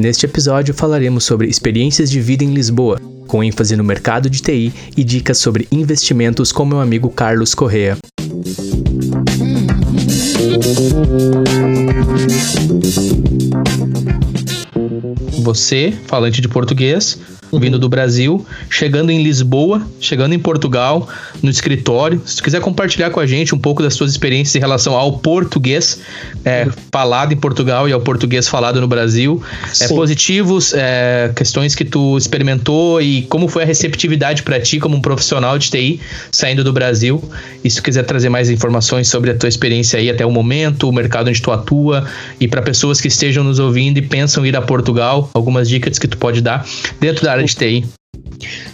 Neste episódio falaremos sobre experiências de vida em Lisboa, com ênfase no mercado de TI e dicas sobre investimentos com meu amigo Carlos Correa. Você, falante de português, vindo do Brasil, chegando em Lisboa, chegando em Portugal, no escritório. Se tu quiser compartilhar com a gente um pouco das suas experiências em relação ao português é, falado em Portugal e ao português falado no Brasil, é, positivos, é, questões que tu experimentou e como foi a receptividade para ti como um profissional de TI saindo do Brasil. E se tu quiser trazer mais informações sobre a tua experiência aí até o momento, o mercado onde tu atua e para pessoas que estejam nos ouvindo e pensam ir a Portugal, algumas dicas que tu pode dar dentro da área de TI.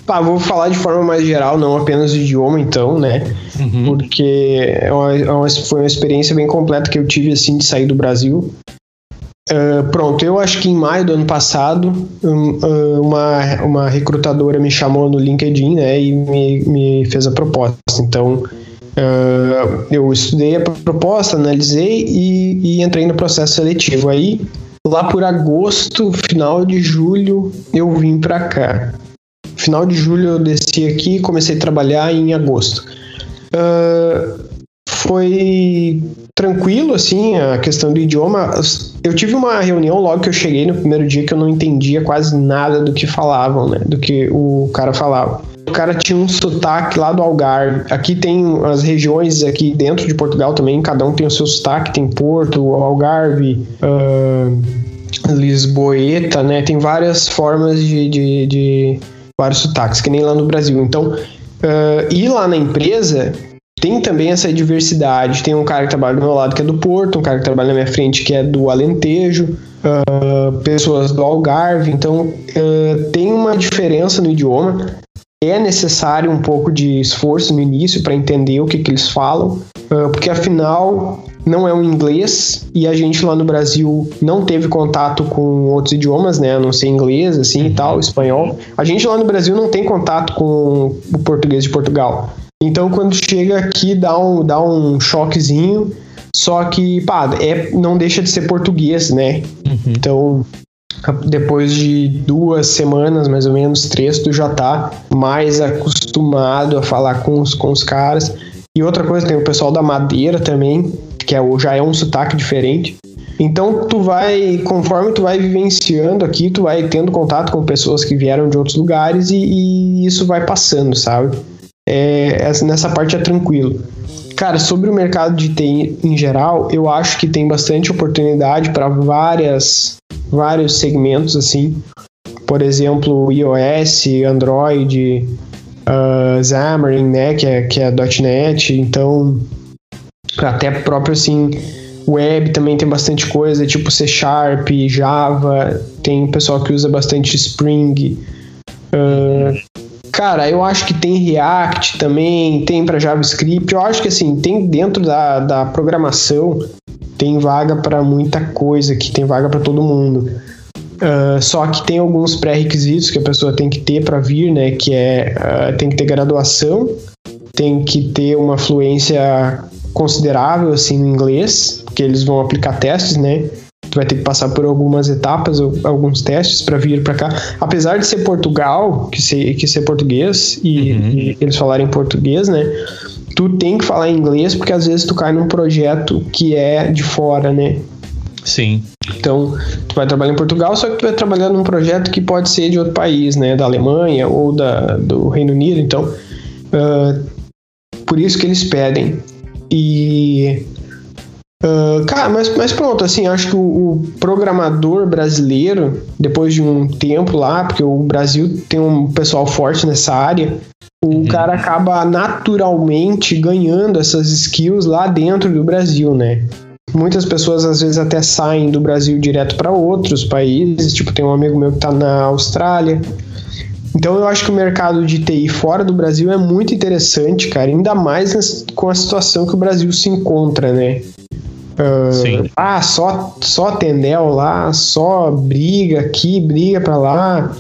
Pá, vou falar de forma mais geral, não apenas do idioma, então, né? Uhum. Porque é uma, é uma, foi uma experiência bem completa que eu tive, assim, de sair do Brasil. Uh, pronto, eu acho que em maio do ano passado, um, uma, uma recrutadora me chamou no LinkedIn, né? E me, me fez a proposta. Então, uh, eu estudei a proposta, analisei e, e entrei no processo seletivo. Aí, lá por agosto, final de julho, eu vim para cá. Final de julho eu desci aqui e comecei a trabalhar em agosto. Uh, foi tranquilo, assim, a questão do idioma. Eu tive uma reunião logo que eu cheguei no primeiro dia que eu não entendia quase nada do que falavam, né? Do que o cara falava. O cara tinha um sotaque lá do Algarve. Aqui tem as regiões aqui dentro de Portugal também, cada um tem o seu sotaque. Tem Porto, Algarve, uh, Lisboeta, né? Tem várias formas de, de, de vários sotaques, que nem lá no Brasil. Então, uh, e lá na empresa tem também essa diversidade. Tem um cara que trabalha do meu lado que é do Porto, um cara que trabalha na minha frente que é do Alentejo, uh, pessoas do Algarve. Então, uh, tem uma diferença no idioma. É necessário um pouco de esforço no início para entender o que, que eles falam, porque afinal não é o inglês e a gente lá no Brasil não teve contato com outros idiomas, né? A não ser inglês, assim e tal, espanhol. A gente lá no Brasil não tem contato com o português de Portugal. Então quando chega aqui dá um, dá um choquezinho, só que, pá, é, não deixa de ser português, né? Uhum. Então depois de duas semanas, mais ou menos, três, tu já tá mais acostumado a falar com os, com os caras. E outra coisa, tem o pessoal da Madeira também, que é, já é um sotaque diferente. Então tu vai, conforme tu vai vivenciando aqui, tu vai tendo contato com pessoas que vieram de outros lugares e, e isso vai passando, sabe? É, nessa parte é tranquilo. Cara, sobre o mercado de TI em geral, eu acho que tem bastante oportunidade para várias vários segmentos assim. Por exemplo, iOS, Android, uh, Xamarin, né, que é, que é .NET. Então, até próprio assim web também tem bastante coisa tipo C Sharp Java tem pessoal que usa bastante Spring uh, cara eu acho que tem React também tem para JavaScript eu acho que assim tem dentro da, da programação tem vaga para muita coisa que tem vaga para todo mundo uh, só que tem alguns pré-requisitos que a pessoa tem que ter para vir né que é uh, tem que ter graduação tem que ter uma fluência considerável assim no inglês, porque eles vão aplicar testes, né? Tu vai ter que passar por algumas etapas, alguns testes para vir para cá. Apesar de ser Portugal, que ser, que ser português e, uhum. e eles falarem português, né? Tu tem que falar inglês porque às vezes tu cai num projeto que é de fora, né? Sim. Então, tu vai trabalhar em Portugal, só que tu vai trabalhar num projeto que pode ser de outro país, né? Da Alemanha ou da, do Reino Unido. Então, uh, por isso que eles pedem. E. Uh, cara, mas, mas pronto, assim, acho que o, o, programador brasileiro, depois de um tempo lá, porque o Brasil tem um pessoal forte nessa área, o uhum. cara acaba naturalmente ganhando essas skills lá dentro do Brasil, né? Muitas pessoas às vezes até saem do Brasil direto para outros países, tipo, tem um amigo meu que tá na Austrália, então eu acho que o mercado de TI fora do Brasil é muito interessante, cara, ainda mais com a situação que o Brasil se encontra, né? Uh, Sim. Ah, só, só Tendel lá, só briga aqui, briga para lá.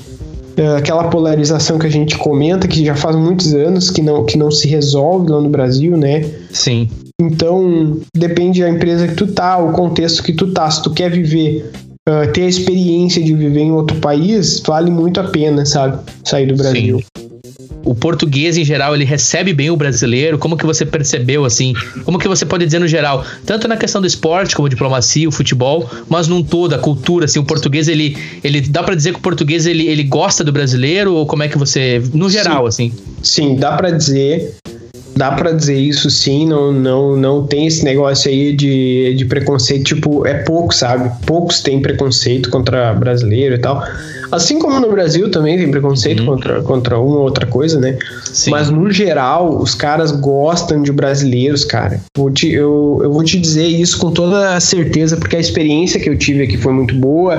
Uh, aquela polarização que a gente comenta, que já faz muitos anos que não, que não se resolve lá no Brasil, né? Sim. Então, depende da empresa que tu tá, o contexto que tu tá. Se tu quer viver, uh, ter a experiência de viver em outro país, vale muito a pena, sabe? Sair do Brasil. Sim o português em geral ele recebe bem o brasileiro? Como que você percebeu assim? Como que você pode dizer no geral, tanto na questão do esporte como diplomacia, o futebol, mas num todo a cultura, assim, o português ele ele dá para dizer que o português ele, ele gosta do brasileiro ou como é que você no geral sim. assim? Sim, dá para dizer dá para dizer isso sim, não, não, não tem esse negócio aí de, de preconceito, tipo, é pouco, sabe? Poucos têm preconceito contra brasileiro e tal. Assim como no Brasil também tem preconceito uhum. contra, contra uma ou outra coisa, né? Sim. Mas no geral, os caras gostam de brasileiros, cara. Vou te, eu, eu vou te dizer isso com toda a certeza, porque a experiência que eu tive aqui foi muito boa.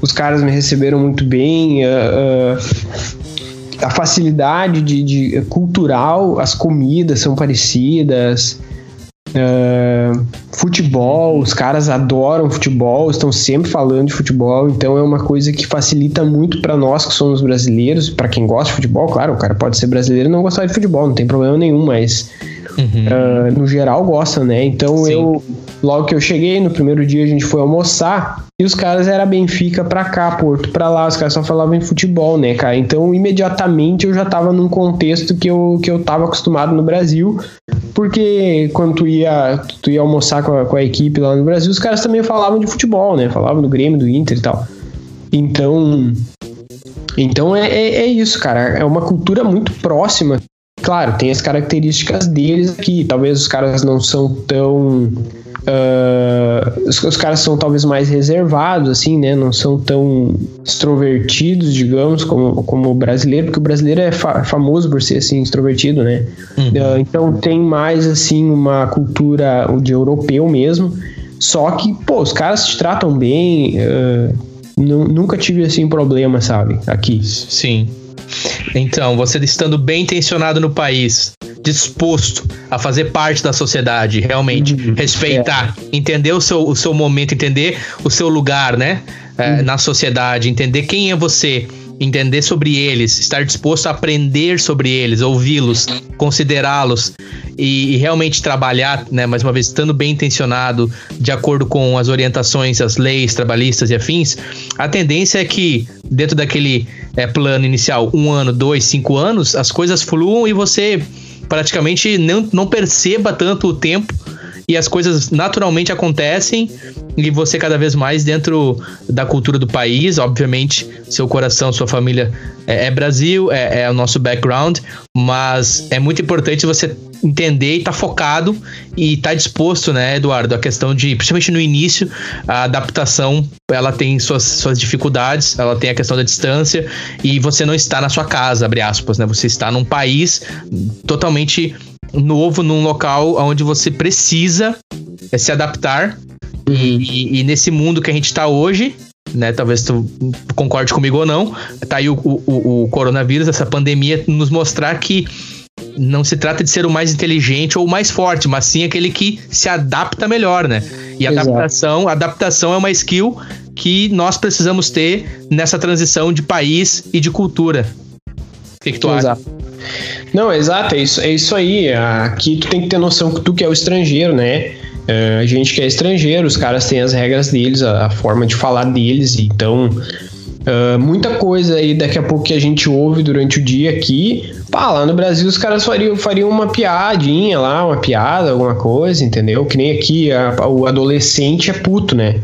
Os caras me receberam muito bem. Uh, uh, a facilidade de, de, cultural, as comidas são parecidas. Uh, futebol, os caras adoram futebol, estão sempre falando de futebol, então é uma coisa que facilita muito para nós que somos brasileiros, para quem gosta de futebol, claro, o cara pode ser brasileiro e não gostar de futebol, não tem problema nenhum, mas uhum. uh, no geral gosta, né? Então Sim. eu, logo que eu cheguei, no primeiro dia a gente foi almoçar e os caras era Benfica pra cá, Porto pra lá, os caras só falavam em futebol, né, cara? Então imediatamente eu já tava num contexto que eu, que eu tava acostumado no Brasil, porque quando tu ia, tu ia almoçar com a, com a equipe lá no Brasil, os caras também falavam de futebol, né? Falavam do Grêmio, do Inter e tal. Então, então é, é, é, isso, cara. É uma cultura muito próxima. Claro, tem as características deles aqui. Talvez os caras não são tão Uh, os, os, caras são talvez mais reservados, assim, né? Não são tão extrovertidos, digamos, como, como o brasileiro, porque o brasileiro é fa famoso por ser, assim, extrovertido, né? Uhum. Uh, então tem mais, assim, uma cultura de europeu mesmo. Só que, pô, os caras te tratam bem. Uh, nunca tive, assim, problema, sabe? Aqui. Sim. Então, você estando bem intencionado no país, disposto a fazer parte da sociedade, realmente, uhum. respeitar, é. entender o seu, o seu momento, entender o seu lugar, né? É, uhum. Na sociedade, entender quem é você, entender sobre eles, estar disposto a aprender sobre eles, ouvi-los, considerá-los e, e, realmente trabalhar, né, mais uma vez, estando bem intencionado, de acordo com as orientações, as leis trabalhistas e afins, a tendência é que, dentro daquele é, plano inicial, um ano, dois, cinco anos, as coisas fluam e você praticamente não, não perceba tanto o tempo e as coisas naturalmente acontecem e você cada vez mais dentro da cultura do país, obviamente, seu coração, sua família é, é Brasil, é, é, o nosso background, mas é muito importante você entender e estar tá focado e estar tá disposto, né, Eduardo, a questão de, principalmente no início, a adaptação, ela tem suas, suas dificuldades, ela tem a questão da distância e você não está na sua casa, abre aspas, né, você está num país totalmente novo num local onde você precisa é, se adaptar. Uhum. E, e, nesse mundo que a gente está hoje, né? Talvez tu concorde comigo ou não, tá aí o, o, o coronavírus, essa pandemia, nos mostrar que não se trata de ser o mais inteligente ou o mais forte, mas sim aquele que se adapta melhor, né? E adaptação, adaptação é uma skill que nós precisamos ter nessa transição de país e de cultura. Que, que tu acha? Não, exato, é isso, é isso aí. Aqui tu tem que ter noção que tu que é o estrangeiro, né? É, a gente que é estrangeiro, os caras têm as regras deles, a forma de falar deles, então Uh, muita coisa aí daqui a pouco que a gente ouve durante o dia aqui. Pá, lá no Brasil os caras fariam, fariam uma piadinha lá, uma piada, alguma coisa, entendeu? Que nem aqui a, o adolescente é puto, né?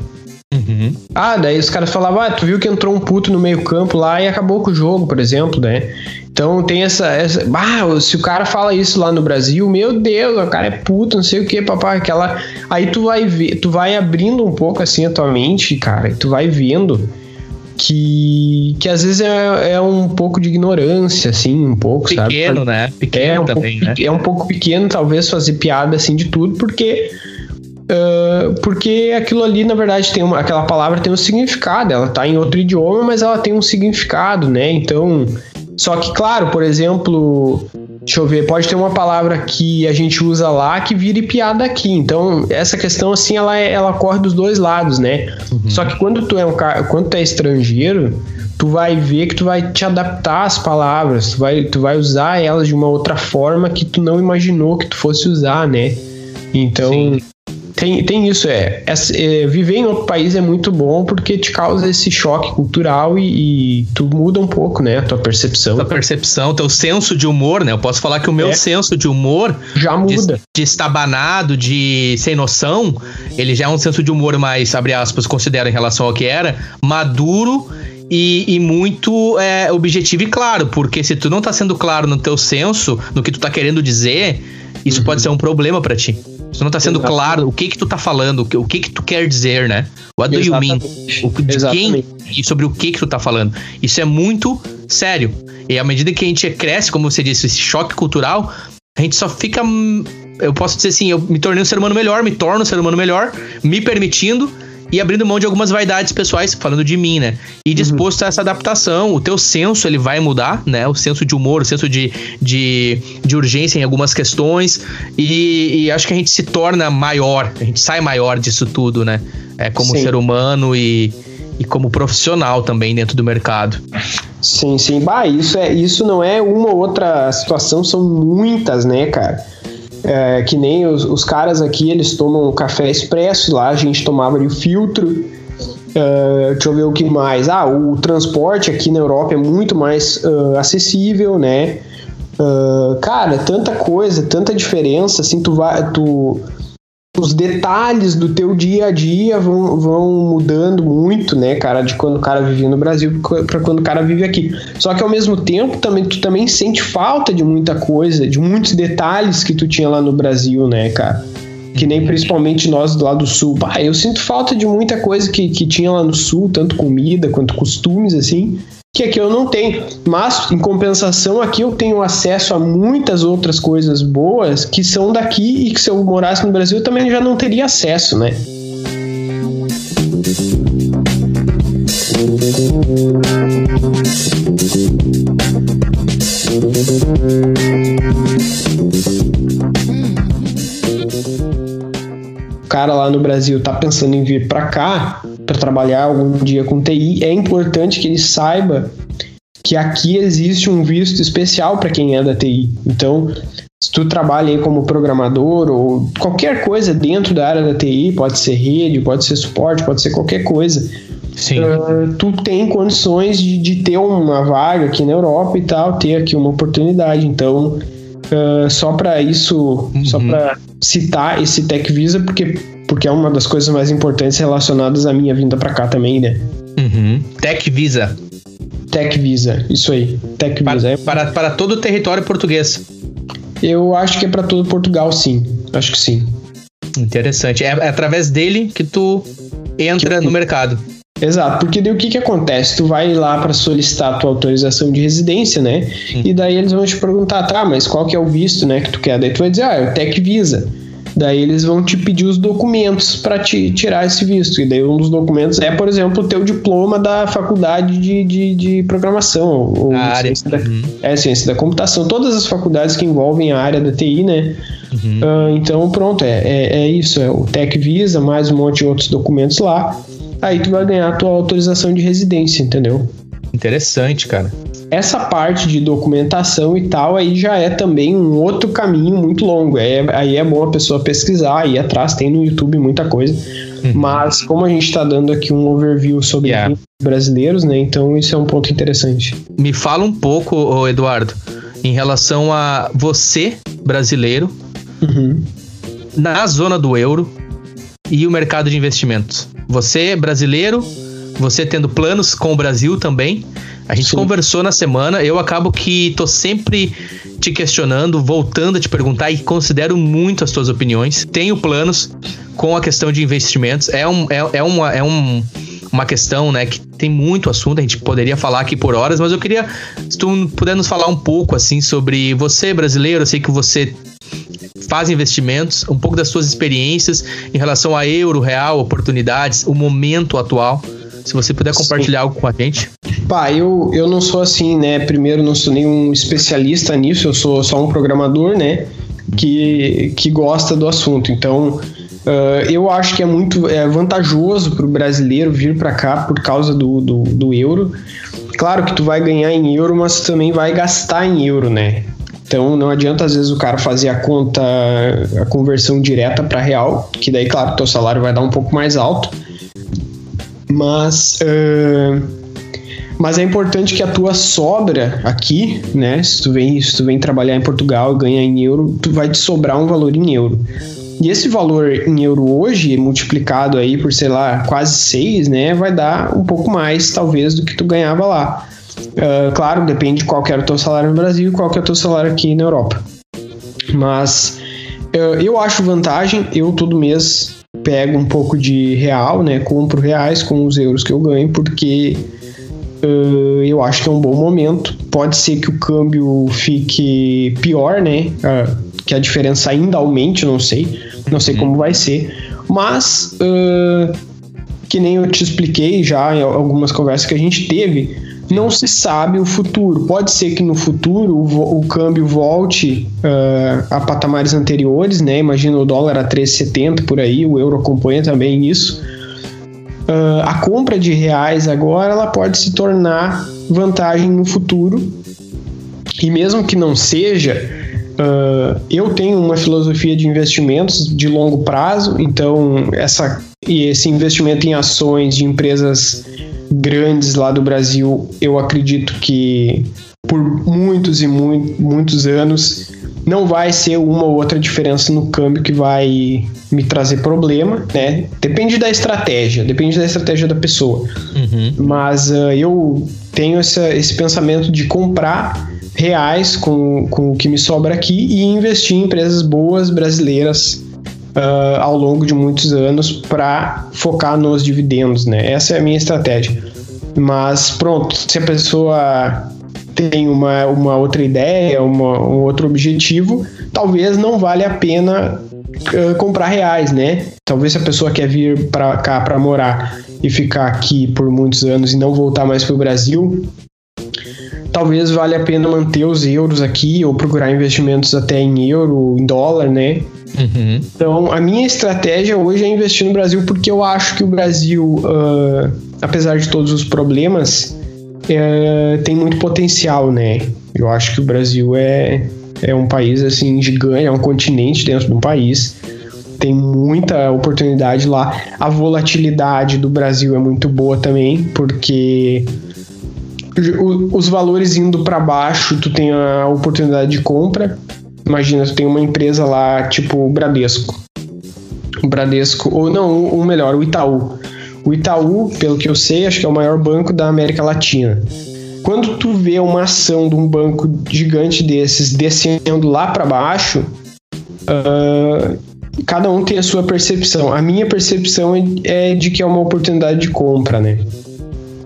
Uhum. Ah, daí os caras falavam, ah, tu viu que entrou um puto no meio campo lá e acabou com o jogo, por exemplo, né? Então tem essa, essa. Ah, se o cara fala isso lá no Brasil, meu Deus, o cara é puto, não sei o que, papai. Aquela. Aí tu vai ver, tu vai abrindo um pouco assim a tua mente, cara, e tu vai vendo que, que às vezes é, é um pouco de ignorância, assim, um pouco, pequeno, sabe? Pequeno, né? Pequeno é um também, pouco, né? É um pouco pequeno, talvez, fazer piada assim de tudo, porque. Uh, porque aquilo ali, na verdade, tem uma, aquela palavra tem um significado, ela tá em outro idioma, mas ela tem um significado, né? Então, só que, claro, por exemplo, deixa eu ver, pode ter uma palavra que a gente usa lá que vire piada aqui. Então, essa questão, assim, ela, é, ela corre dos dois lados, né? Uhum. Só que quando tu é um cara, quando tu é estrangeiro, tu vai ver que tu vai te adaptar às palavras, tu vai, tu vai usar elas de uma outra forma que tu não imaginou que tu fosse usar, né? Então, Sim. Tem, tem isso, é, é, é, Viver em outro país é muito bom porque te causa esse choque cultural e, e tu muda um pouco, né? A tua percepção. Tua percepção, teu senso de humor, né? Eu posso falar que o meu é. senso de humor. Já muda. De, de estabanado, de sem noção, ele já é um senso de humor mais, abre aspas, considero em relação ao que era, maduro e, e, muito é, objetivo e claro, porque se tu não tá sendo claro no teu senso, no que tu tá querendo dizer, isso uhum. pode ser um problema para ti. Tu não tá sendo Exatamente. claro o que que tu tá falando, o que que tu quer dizer, né? What do Exatamente. you mean? O, de Exatamente. quem e sobre o que que tu tá falando. Isso é muito sério. E à medida que a gente cresce, como você disse, esse choque cultural, a gente só fica eu posso dizer assim, eu me tornei um ser humano melhor, me torno um ser humano melhor, me permitindo e abrindo mão de algumas vaidades pessoais, falando de mim, né? E disposto uhum. a essa adaptação. O teu senso, ele vai mudar, né? O senso de humor, o senso de, de, de urgência em algumas questões. E, e, acho que a gente se torna maior, a gente sai maior disso tudo, né? É, como sim. ser humano e, e como profissional também dentro do mercado. Sim, sim. Bah, isso, é, isso não é uma ou outra situação, são muitas, né, cara? É, que nem os, os, caras aqui, eles tomam café expresso, lá a gente tomava de filtro. Uh, deixa eu ver o que mais. Ah, o transporte aqui na Europa é muito mais uh, acessível, né? Uh, cara, tanta coisa, tanta diferença, assim, tu vai, tu, os detalhes do teu dia a dia vão, vão mudando muito, né, cara, de quando o cara vivia no Brasil para quando o cara vive aqui. Só que ao mesmo tempo também tu também sente falta de muita coisa, de muitos detalhes que tu tinha lá no Brasil, né, cara? Que nem principalmente nós do lado do sul. Bah, eu sinto falta de muita coisa que, que tinha lá no sul, tanto comida quanto costumes, assim que aqui eu não tenho. Mas, em compensação, aqui eu tenho acesso a muitas outras coisas boas que são daqui e que se eu morasse no Brasil eu também já não teria acesso, né? O cara lá no Brasil tá pensando em vir para cá, para trabalhar algum dia com TI, é importante que ele saiba que aqui existe um visto especial para quem é da TI. Então, se tu trabalha aí como programador ou qualquer coisa dentro da área da TI, pode ser rede, pode ser suporte, pode ser qualquer coisa. Sim. Uh, tu tem condições de, de, ter uma vaga aqui na Europa e tal, ter aqui uma oportunidade. Então, uh, só para isso, uhum. só para citar esse Tech Visa, porque porque é uma das coisas mais importantes relacionadas à minha vinda para cá também, né? Uhum. Tech Visa. Tech Visa, isso aí. Tech para, Visa. Para, para todo o território português. Eu acho que é para todo Portugal, sim. Acho que sim. Interessante. É, é através dele que tu entra que no mercado. Exato, porque daí o que que acontece? Tu vai lá para solicitar a tua autorização de residência, né? Hum. E daí eles vão te perguntar, tá, mas qual que é o visto, né, que tu quer? Daí tu vai dizer, ah, é o Tech Visa. Daí eles vão te pedir os documentos para te tirar esse visto. E daí um dos documentos é, por exemplo, o teu diploma da faculdade de, de, de programação. Ou a área. Ciência da, uhum. É, ciência da computação. Todas as faculdades que envolvem a área da TI, né? Uhum. Uh, então, pronto, é, é, é, isso. É o Tech Visa, mais um monte de outros documentos lá. Aí tu vai ganhar a tua autorização de residência, entendeu? Interessante, cara essa parte de documentação e tal aí já é também um outro caminho muito longo. É, aí é bom a pessoa pesquisar, ir atrás, tem no YouTube muita coisa. Uhum. Mas como a gente está dando aqui um overview sobre yeah. brasileiros, né? Então isso é um ponto interessante. Me fala um pouco, Eduardo, em relação a você, brasileiro, uhum. na zona do euro e o mercado de investimentos. Você, brasileiro, você tendo planos com o Brasil também. A gente Sim. conversou na semana, eu acabo que tô sempre te questionando, voltando a te perguntar e considero muito as tuas opiniões. Tenho planos com a questão de investimentos. É, um, é, é, uma, é um, uma questão né, que tem muito assunto, a gente poderia falar aqui por horas, mas eu queria, se tu puder nos falar um pouco assim sobre você brasileiro, eu sei que você faz investimentos, um pouco das suas experiências em relação a euro, real, oportunidades, o momento atual. Se você puder compartilhar Sim. algo com a gente. Pá, eu, eu não sou assim, né? Primeiro, não sou nenhum especialista nisso, eu sou só um programador, né? Que, que gosta do assunto. Então, uh, eu acho que é muito é vantajoso para o brasileiro vir para cá por causa do, do, do euro. Claro que tu vai ganhar em euro, mas tu também vai gastar em euro, né? Então não adianta às vezes o cara fazer a conta, a conversão direta para real, que daí, claro, teu salário vai dar um pouco mais alto. Mas, uh, mas é importante que a tua sobra aqui, né? Se tu vem, se tu vem trabalhar em Portugal e ganhar em euro, tu vai te sobrar um valor em euro. E esse valor em euro hoje, multiplicado aí por, sei lá, quase 6, né? Vai dar um pouco mais, talvez, do que tu ganhava lá. Uh, claro, depende de qual era o teu salário no Brasil e qual que é o teu salário aqui na Europa. Mas eu acho vantagem, eu todo mês pego um pouco de real, né? Compro reais com os euros que eu ganho, porque uh, eu acho que é um bom momento. Pode ser que o câmbio fique pior, né? que a diferença ainda aumente, não sei. Não sei como vai ser. Mas, que nem eu te expliquei já em algumas conversas que a gente teve, não se sabe o futuro. Pode ser que no futuro o, o câmbio volte uh, a patamares anteriores, né? Imagina o dólar a 3,70 por aí, o euro acompanha também isso. Uh, a compra de reais agora ela pode se tornar vantagem no futuro. E mesmo que não seja, uh, eu tenho uma filosofia de investimentos de longo prazo, então essa, e esse investimento em ações de empresas grandes lá do Brasil, eu acredito que por muitos e muito, muitos anos não vai ser uma ou outra diferença no câmbio que vai me trazer problema, né? Depende da estratégia, depende da estratégia da pessoa. Uhum. Mas uh, eu tenho essa, esse pensamento de comprar reais com, com o que me sobra aqui e investir em empresas boas brasileiras uh, ao longo de muitos anos para focar nos dividendos, né? Essa é a minha estratégia. Mas pronto, se a pessoa tem uma, uma outra ideia, uma, um outro objetivo, talvez não vale a pena uh, comprar reais, né? Talvez se a pessoa quer vir para cá para morar e ficar aqui por muitos anos e não voltar mais para o Brasil, talvez valha a pena manter os euros aqui ou procurar investimentos até em euro, em dólar, né? Uhum. Então, a minha estratégia hoje é investir no Brasil porque eu acho que o Brasil, uh, apesar de todos os problemas, uh, tem muito potencial, né? Eu acho que o Brasil é, é um país assim gigante, é um continente dentro de um país. Tem muita oportunidade lá. A volatilidade do Brasil é muito boa também, porque os valores indo para baixo, tu tem a oportunidade de compra Imagina, tu tem uma empresa lá, tipo o Bradesco. O Bradesco, ou não, ou melhor, o Itaú. O Itaú, pelo que eu sei, acho que é o maior banco da América Latina. Quando tu vê uma ação de um banco gigante desses descendo lá para baixo, uh, cada um tem a sua percepção. A minha percepção é, é de que é uma oportunidade de compra, né?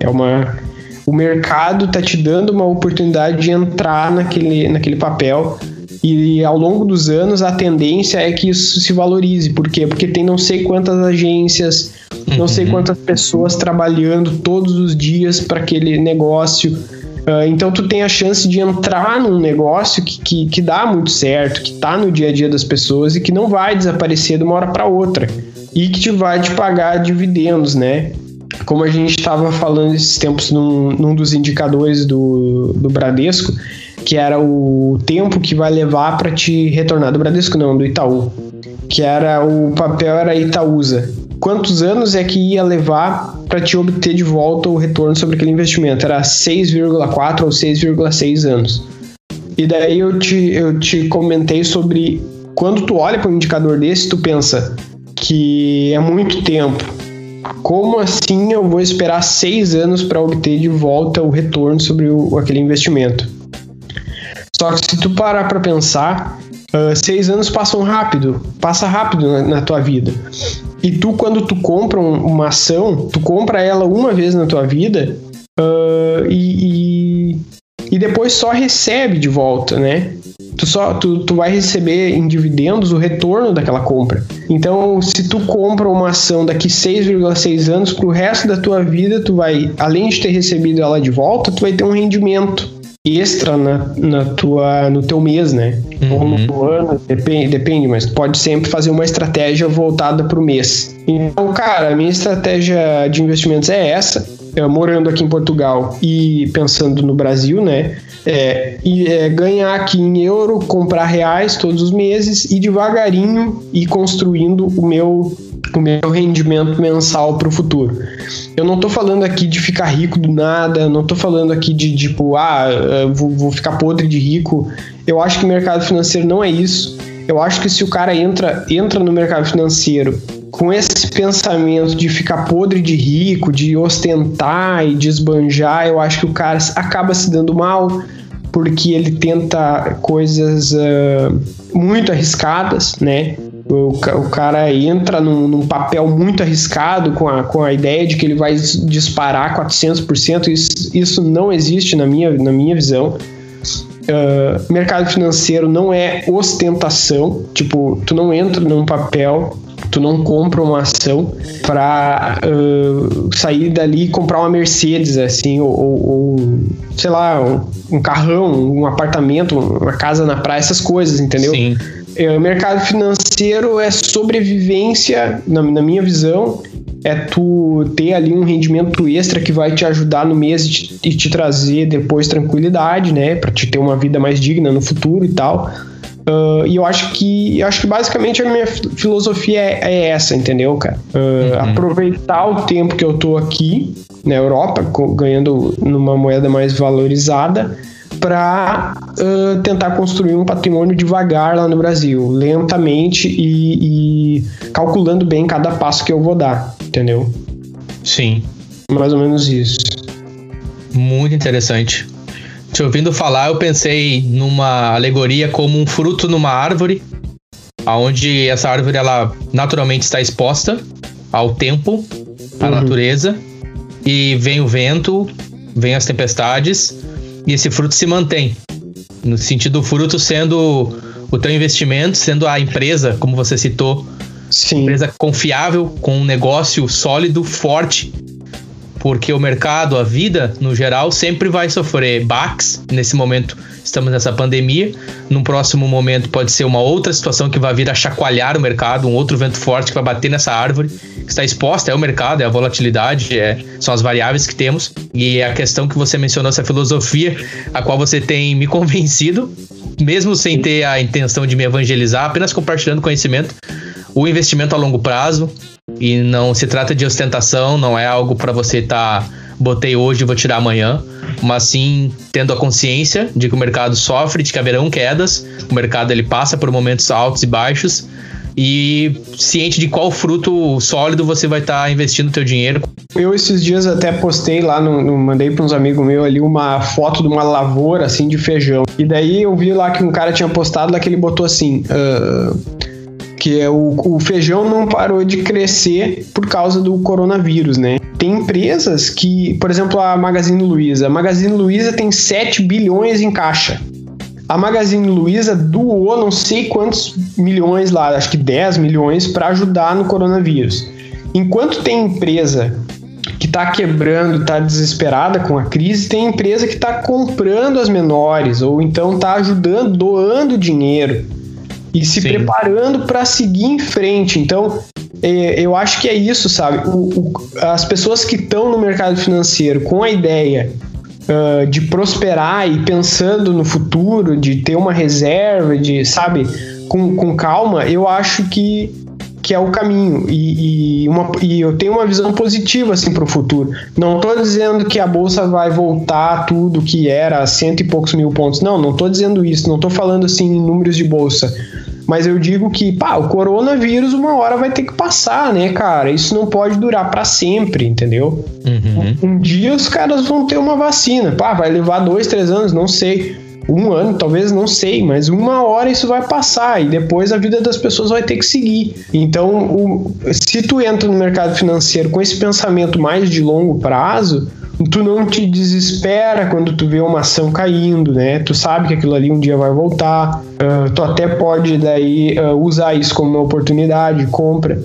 É uma o mercado tá te dando uma oportunidade de entrar naquele, naquele papel e ao longo dos anos a tendência é que isso se valorize. Por quê? Porque tem não sei quantas agências, não sei uhum. quantas pessoas trabalhando todos os dias para aquele negócio. Uh, então tu tem a chance de entrar num negócio que, que, que dá muito certo, que está no dia a dia das pessoas e que não vai desaparecer de uma hora para outra. E que te vai te pagar dividendos, né? Como a gente estava falando esses tempos num, num dos indicadores do, do Bradesco, que era o tempo que vai levar para te retornar do Bradesco não, do Itaú, que era o papel era Itaúsa. Quantos anos é que ia levar para te obter de volta o retorno sobre aquele investimento? Era 6,4 ou 6,6 anos. E daí eu te, eu te comentei sobre quando tu olha para um indicador desse, tu pensa que é muito tempo. Como assim eu vou esperar seis anos para obter de volta o retorno sobre o, aquele investimento? Só que se tu parar para pensar, uh, seis anos passam rápido, passa rápido na, na, tua vida. E tu, quando tu compra um, uma ação, tu compra ela uma vez na tua vida uh, e, e, e, depois só recebe de volta, né? Tu, só, tu, tu vai receber em dividendos o retorno daquela compra. Então, se tu compra uma ação daqui 6,6 anos, pro resto da tua vida, tu vai, além de ter recebido ela de volta, tu vai ter um rendimento extra na, na tua, no teu mês, né? Uhum. Ou no uhum. ano, depende, depende, mas pode sempre fazer uma estratégia voltada para o mês. Então, cara, a minha estratégia de investimentos é essa. Eu, morando aqui em Portugal e pensando no Brasil, né? É, e, é, ganhar aqui em euro, comprar reais todos os meses e devagarinho ir construindo o meu o meu rendimento mensal para o futuro. Eu não estou falando aqui de ficar rico do nada, não estou falando aqui de tipo, ah, vou, vou ficar podre de rico. Eu acho que o mercado financeiro não é isso. Eu acho que se o cara entra, entra no mercado financeiro com esse pensamento de ficar podre de rico, de ostentar e de esbanjar, eu acho que o cara acaba se dando mal porque ele tenta coisas uh, muito arriscadas, né? O, o cara entra num, num, papel muito arriscado com a, com a ideia de que ele vai disparar 400%. Isso, isso não existe na minha, na minha visão. Uh, mercado financeiro não é ostentação. Tipo, tu não entra num papel tu não compra uma ação para uh, sair dali e comprar uma Mercedes, assim, ou, ou sei lá, um, um, carrão, um apartamento, uma casa na praia, essas coisas, entendeu? Sim. É, o mercado financeiro é sobrevivência, na, na minha visão, é tu ter ali um rendimento extra que vai te ajudar no mês e te, e te trazer depois tranquilidade, né? Para te ter uma vida mais digna no futuro e tal. Uh, e eu acho que eu acho que basicamente a minha filosofia é, é essa, entendeu, cara? Uh, uhum. Aproveitar o tempo que eu tô aqui na Europa, ganhando numa moeda mais valorizada, para uh, tentar construir um patrimônio devagar lá no Brasil, lentamente e, e, calculando bem cada passo que eu vou dar, entendeu? Sim. Mais ou menos isso. Muito interessante. Te ouvindo falar, eu pensei numa alegoria como um fruto numa árvore, aonde essa árvore ela naturalmente está exposta ao tempo, à uhum. natureza, e vem o vento, vem as tempestades, e esse fruto se mantém. No sentido do fruto sendo o teu investimento, sendo a empresa, como você citou, Sim. empresa confiável, com um negócio sólido, forte, porque o mercado, a vida no geral, sempre vai sofrer baques. Nesse momento, estamos nessa pandemia. Num próximo momento, pode ser uma outra situação que vai vir a chacoalhar o mercado, um outro vento forte que vai bater nessa árvore que está exposta. É o mercado, é a volatilidade, é, são as variáveis que temos. E a questão que você mencionou, essa filosofia, a qual você tem me convencido, mesmo sem ter a intenção de me evangelizar, apenas compartilhando conhecimento. O investimento a longo prazo, e não se trata de ostentação, não é algo para você estar tá, botei hoje e vou tirar amanhã, mas sim tendo a consciência de que o mercado sofre, de que haverão quedas, o mercado ele passa por momentos altos e baixos e ciente de qual fruto sólido você vai estar tá investindo o teu dinheiro. Eu esses dias até postei lá, no, no mandei para uns amigos meus ali uma foto de uma lavoura assim de feijão. E daí eu vi lá que um cara tinha postado lá que ele botou assim. Uh que é o, o feijão não parou de crescer por causa do coronavírus, né? Tem empresas que, por exemplo, a Magazine Luiza. A Magazine Luiza tem 7 bilhões em caixa. A Magazine Luiza doou não sei quantos milhões lá, acho que 10 milhões, para ajudar no coronavírus. Enquanto tem empresa que está quebrando, está desesperada com a crise, tem empresa que está comprando as menores, ou então está ajudando, doando dinheiro e se Sim. preparando para seguir em frente. Então, é, eu acho que é isso, sabe? O, o, as pessoas que estão no mercado financeiro com a ideia uh, de prosperar e pensando no futuro, de ter uma reserva, de, sabe, com, com calma, eu acho que que é o caminho e, e, uma, e eu tenho uma visão positiva assim para o futuro. Não estou dizendo que a bolsa vai voltar tudo que era a cento e poucos mil pontos. Não, não estou dizendo isso. Não estou falando assim em números de bolsa. Mas eu digo que, pá, o coronavírus uma hora vai ter que passar, né, cara? Isso não pode durar para sempre, entendeu? Uhum. Um, um dia os caras vão ter uma vacina. Pá, vai levar dois, três anos, não sei um ano, talvez não sei, mas uma hora isso vai passar e depois a vida das pessoas vai ter que seguir. Então, o, se tu entra no mercado financeiro com esse pensamento mais de longo prazo, tu não te desespera quando tu vê uma ação caindo, né? Tu sabe que aquilo ali um dia vai voltar. Uh, tu até pode daí uh, usar isso como uma oportunidade, compra.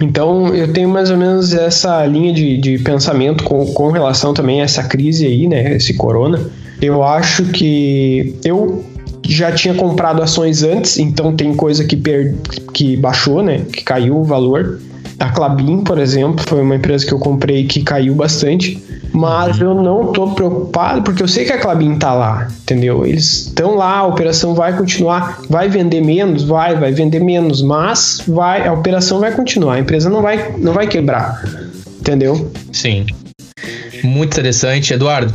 Então eu tenho mais ou menos essa linha de, de pensamento com, com relação também a essa crise aí, né? Esse corona. Eu acho que eu já tinha comprado ações antes, então tem coisa que, per... que baixou, né? Que caiu o valor. A Clabin, por exemplo, foi uma empresa que eu comprei que caiu bastante. Mas eu não tô preocupado porque eu sei que a Clabin tá lá, entendeu? Eles estão lá, a operação vai continuar, vai vender menos, vai, vai vender menos, mas vai, a operação vai continuar, a empresa não vai, não vai quebrar, entendeu? Sim. Muito interessante, Eduardo.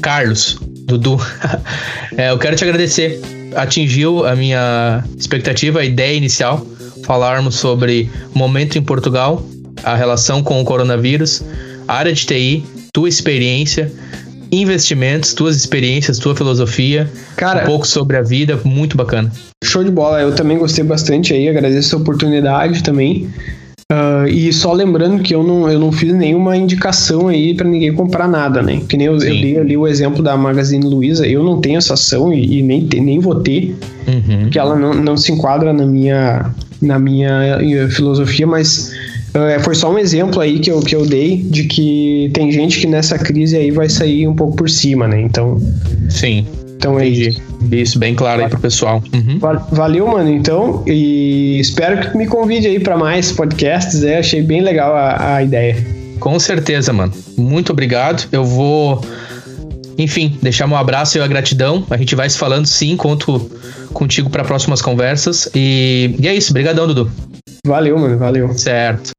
Carlos, Dudu, é, eu quero te agradecer. Atingiu a minha expectativa, a ideia inicial, falarmos sobre momento em Portugal, a relação com o coronavírus, área de TI, tua experiência, investimentos, tuas experiências, tua filosofia, Cara, um pouco sobre a vida, muito bacana. Show de bola, eu também gostei bastante aí, agradeço a oportunidade também. Uh, e só lembrando que eu não, eu não fiz nenhuma indicação aí para ninguém comprar nada, né? Que nem eu, eu, dei ali o exemplo da Magazine Luiza, eu não tenho essa ação e, e nem, nem vou ter, uhum. porque ela não, não se enquadra na minha, na minha eh, filosofia, mas uh, foi só um exemplo aí que eu, que eu dei de que tem gente que nessa crise aí vai sair um pouco por cima, né? Então. Sim. Então é isso. Isso, bem claro aí pro pessoal. Uhum. Valeu, mano, então. E espero que me convide aí para mais podcasts. É, achei bem legal a, a ideia. Com certeza, mano. Muito obrigado. Eu vou, enfim, deixar um abraço e a gratidão. A gente vai se falando sim, conto contigo para próximas conversas. E, e é isso. Obrigadão, Dudu. Valeu, mano. Valeu. Certo.